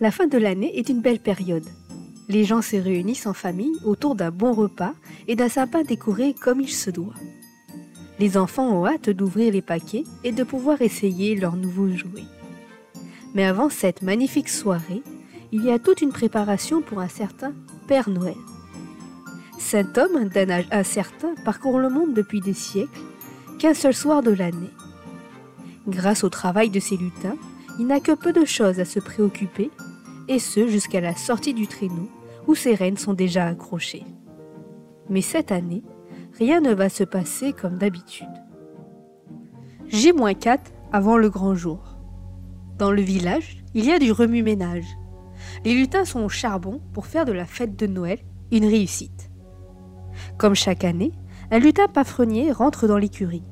La fin de l'année est une belle période. Les gens se réunissent en famille autour d'un bon repas et d'un sapin décoré comme il se doit. Les enfants ont hâte d'ouvrir les paquets et de pouvoir essayer leurs nouveaux jouets. Mais avant cette magnifique soirée, il y a toute une préparation pour un certain Père Noël. Cet homme d'un âge incertain parcourt le monde depuis des siècles, qu'un seul soir de l'année. Grâce au travail de ses lutins, il n'a que peu de choses à se préoccuper, et ce jusqu'à la sortie du traîneau, où ses rênes sont déjà accrochées. Mais cette année, rien ne va se passer comme d'habitude. J-4 avant le grand jour. Dans le village, il y a du remue-ménage. Les lutins sont au charbon pour faire de la fête de Noël une réussite. Comme chaque année, un lutin pafrenier rentre dans l'écurie.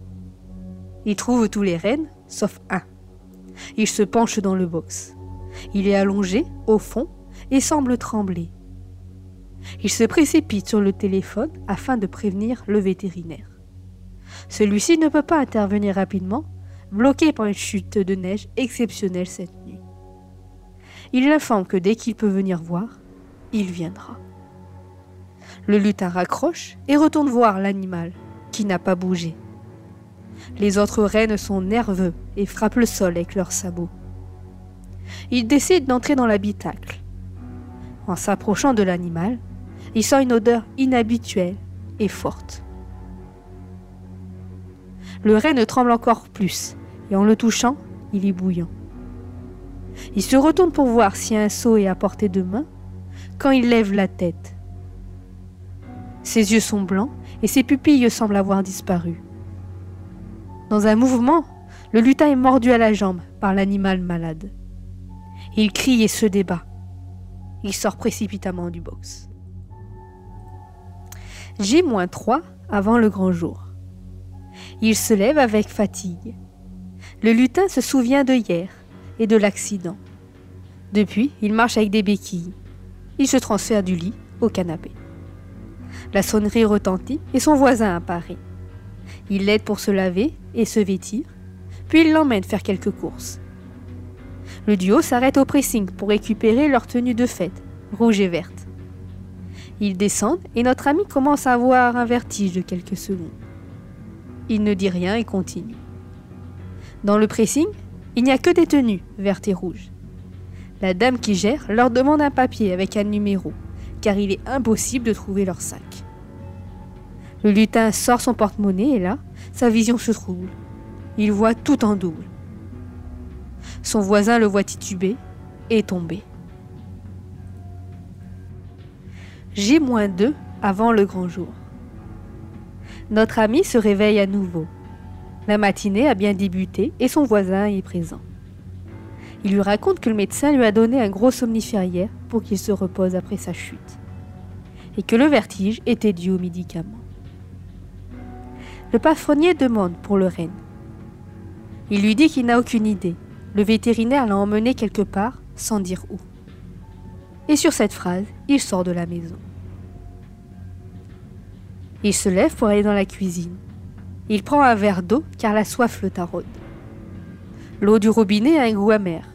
Il trouve tous les rennes, sauf un. Il se penche dans le box. Il est allongé, au fond, et semble trembler. Il se précipite sur le téléphone afin de prévenir le vétérinaire. Celui-ci ne peut pas intervenir rapidement, bloqué par une chute de neige exceptionnelle cette nuit. Il l'informe que dès qu'il peut venir voir, il viendra. Le lutin raccroche et retourne voir l'animal, qui n'a pas bougé. Les autres rennes sont nerveux et frappent le sol avec leurs sabots. Il décide d'entrer dans l'habitacle. En s'approchant de l'animal, il sent une odeur inhabituelle et forte. Le renne tremble encore plus, et en le touchant, il est bouillant. Il se retourne pour voir si un seau est à portée de main, quand il lève la tête. Ses yeux sont blancs et ses pupilles semblent avoir disparu. Dans un mouvement, le lutin est mordu à la jambe par l'animal malade. Il crie et se débat. Il sort précipitamment du box. J-3 avant le grand jour. Il se lève avec fatigue. Le lutin se souvient de hier et de l'accident. Depuis, il marche avec des béquilles. Il se transfère du lit au canapé. La sonnerie retentit et son voisin apparaît. Il l'aide pour se laver et se vêtir, puis il l'emmène faire quelques courses. Le duo s'arrête au pressing pour récupérer leur tenue de fête, rouge et verte. Ils descendent et notre ami commence à avoir un vertige de quelques secondes. Il ne dit rien et continue. Dans le pressing, il n'y a que des tenues vertes et rouges. La dame qui gère leur demande un papier avec un numéro car il est impossible de trouver leur sac. Le lutin sort son porte-monnaie et là, sa vision se trouble. Il voit tout en double. Son voisin le voit tituber et tomber. J-2 avant le grand jour. Notre ami se réveille à nouveau. La matinée a bien débuté et son voisin est présent. Il lui raconte que le médecin lui a donné un gros somnifère hier pour qu'il se repose après sa chute, et que le vertige était dû aux médicaments. Le patronnier demande pour le renne. Il lui dit qu'il n'a aucune idée. Le vétérinaire l'a emmené quelque part sans dire où. Et sur cette phrase, il sort de la maison. Il se lève pour aller dans la cuisine. Il prend un verre d'eau car la soif le taraude. L'eau du robinet a un goût amer.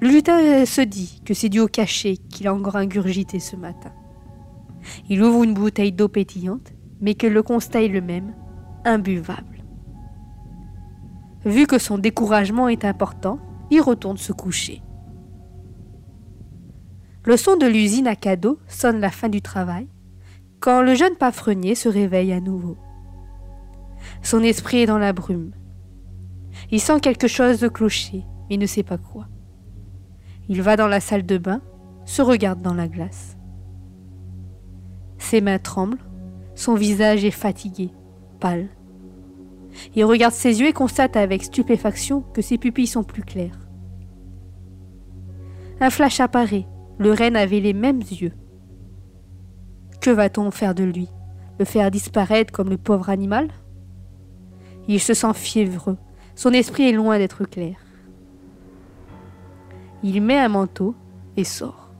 Le lutin se dit que c'est dû au cachet qu'il a encore ingurgité ce matin. Il ouvre une bouteille d'eau pétillante, mais que le constat est le même, imbuvable. Vu que son découragement est important, il retourne se coucher. Le son de l'usine à cadeaux sonne la fin du travail, quand le jeune pafrenier se réveille à nouveau. Son esprit est dans la brume. Il sent quelque chose de clocher, mais ne sait pas quoi. Il va dans la salle de bain, se regarde dans la glace. Ses mains tremblent, son visage est fatigué, pâle. Il regarde ses yeux et constate avec stupéfaction que ses pupilles sont plus claires. Un flash apparaît, le renne avait les mêmes yeux. Que va-t-on faire de lui? Le faire disparaître comme le pauvre animal? Il se sent fiévreux, son esprit est loin d'être clair. Il met un manteau et sort.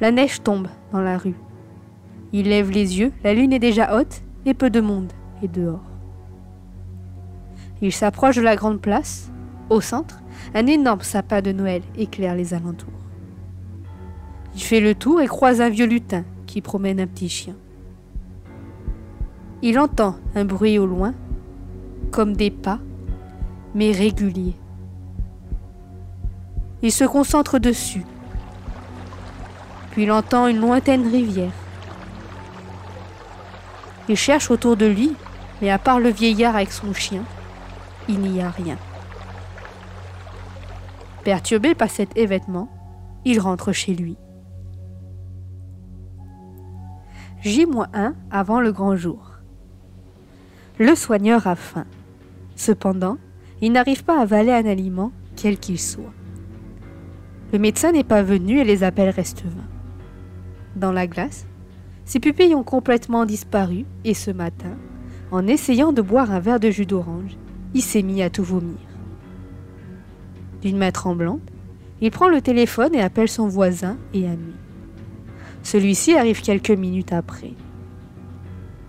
La neige tombe dans la rue. Il lève les yeux, la lune est déjà haute et peu de monde est dehors. Il s'approche de la grande place. Au centre, Un énorme sapin de Noël éclaire les alentours. Il fait le tour et croise un vieux lutin qui promène un petit chien. Il entend un bruit au loin, comme des pas, mais réguliers. Il se concentre dessus. Puis il entend une lointaine rivière. Il cherche autour de lui, mais à part le vieillard avec son chien, il n'y a rien. Perturbé par cet événement, il rentre chez lui. J-1 avant le grand jour. Le soigneur a faim. Cependant, il n'arrive pas à avaler un aliment, quel qu'il soit. Le médecin n'est pas venu et les appels restent vains. Dans la glace, ses pupilles ont complètement disparu et ce matin, en essayant de boire un verre de jus d'orange, il s'est mis à tout vomir. D'une main tremblante, il prend le téléphone et appelle son voisin et ami. Celui-ci arrive quelques minutes après.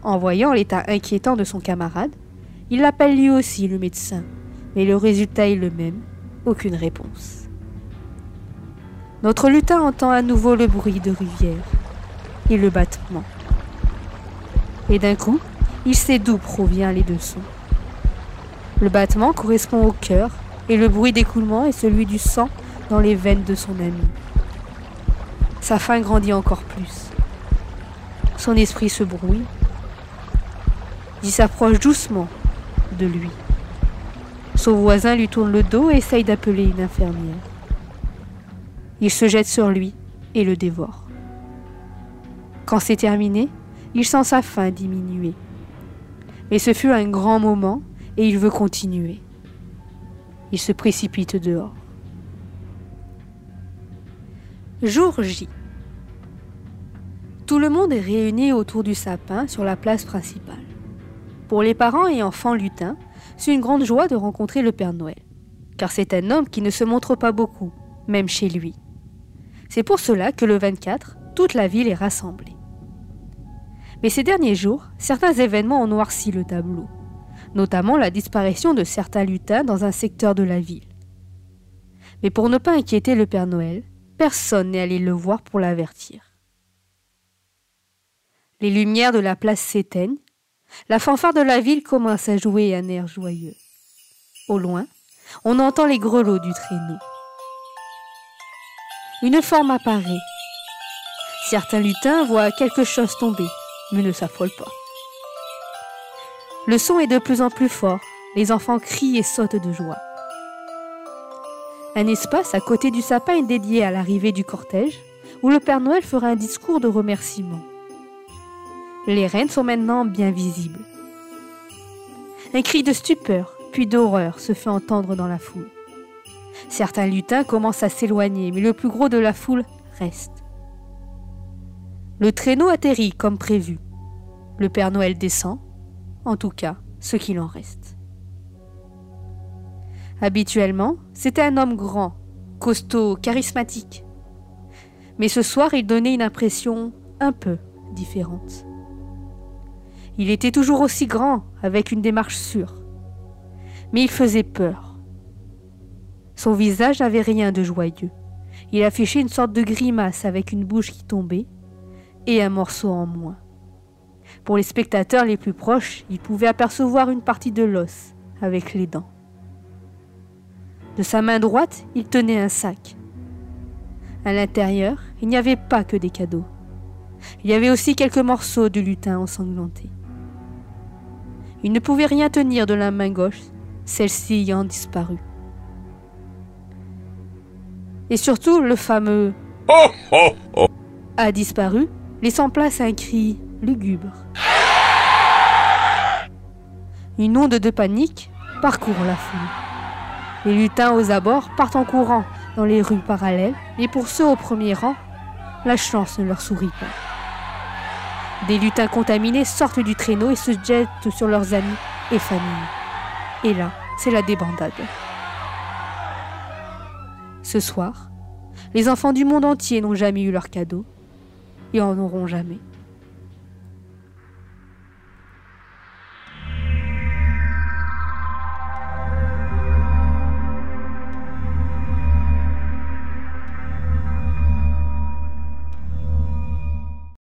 En voyant l'état inquiétant de son camarade, il appelle lui aussi le médecin, mais le résultat est le même, aucune réponse. Notre lutin entend à nouveau le bruit de rivière et le battement. Et d'un coup, il sait d'où provient les deux sons. Le battement correspond au cœur et le bruit d'écoulement est celui du sang dans les veines de son ami. Sa faim grandit encore plus. Son esprit se brouille. Il s'approche doucement de lui. Son voisin lui tourne le dos et essaye d'appeler une infirmière. Il se jette sur lui et le dévore. Quand c'est terminé, il sent sa faim diminuer. Mais ce fut un grand moment et il veut continuer. Il se précipite dehors. Jour J. Tout le monde est réuni autour du sapin sur la place principale. Pour les parents et enfants lutins, c'est une grande joie de rencontrer le Père Noël, car c'est un homme qui ne se montre pas beaucoup, même chez lui. C'est pour cela que le 24, toute la ville est rassemblée. Mais ces derniers jours, certains événements ont noirci le tableau, notamment la disparition de certains lutins dans un secteur de la ville. Mais pour ne pas inquiéter le Père Noël, personne n'est allé le voir pour l'avertir. Les lumières de la place s'éteignent, la fanfare de la ville commence à jouer un air joyeux. Au loin, on entend les grelots du traîneau une forme apparaît. Certains lutins voient quelque chose tomber, mais ne s'affolent pas. Le son est de plus en plus fort, les enfants crient et sautent de joie. Un espace à côté du sapin est dédié à l'arrivée du cortège, où le Père Noël fera un discours de remerciement. Les reines sont maintenant bien visibles. Un cri de stupeur, puis d'horreur se fait entendre dans la foule. Certains lutins commencent à s'éloigner, mais le plus gros de la foule reste. Le traîneau atterrit comme prévu. Le Père Noël descend, en tout cas ce qu'il en reste. Habituellement, c'était un homme grand, costaud, charismatique. Mais ce soir, il donnait une impression un peu différente. Il était toujours aussi grand, avec une démarche sûre. Mais il faisait peur. Son visage n'avait rien de joyeux. Il affichait une sorte de grimace avec une bouche qui tombait et un morceau en moins. Pour les spectateurs les plus proches, ils pouvaient apercevoir une partie de l'os avec les dents. De sa main droite, il tenait un sac. À l'intérieur, il n'y avait pas que des cadeaux. Il y avait aussi quelques morceaux de lutin ensanglanté. Il ne pouvait rien tenir de la main gauche, celle-ci ayant disparu. Et surtout, le fameux a disparu, laissant place à un cri lugubre. Une onde de panique parcourt la foule. Les lutins aux abords partent en courant dans les rues parallèles, et pour ceux au premier rang, la chance ne leur sourit pas. Des lutins contaminés sortent du traîneau et se jettent sur leurs amis et familles. Et là, c'est la débandade. Ce soir, les enfants du monde entier n'ont jamais eu leur cadeau et en auront jamais.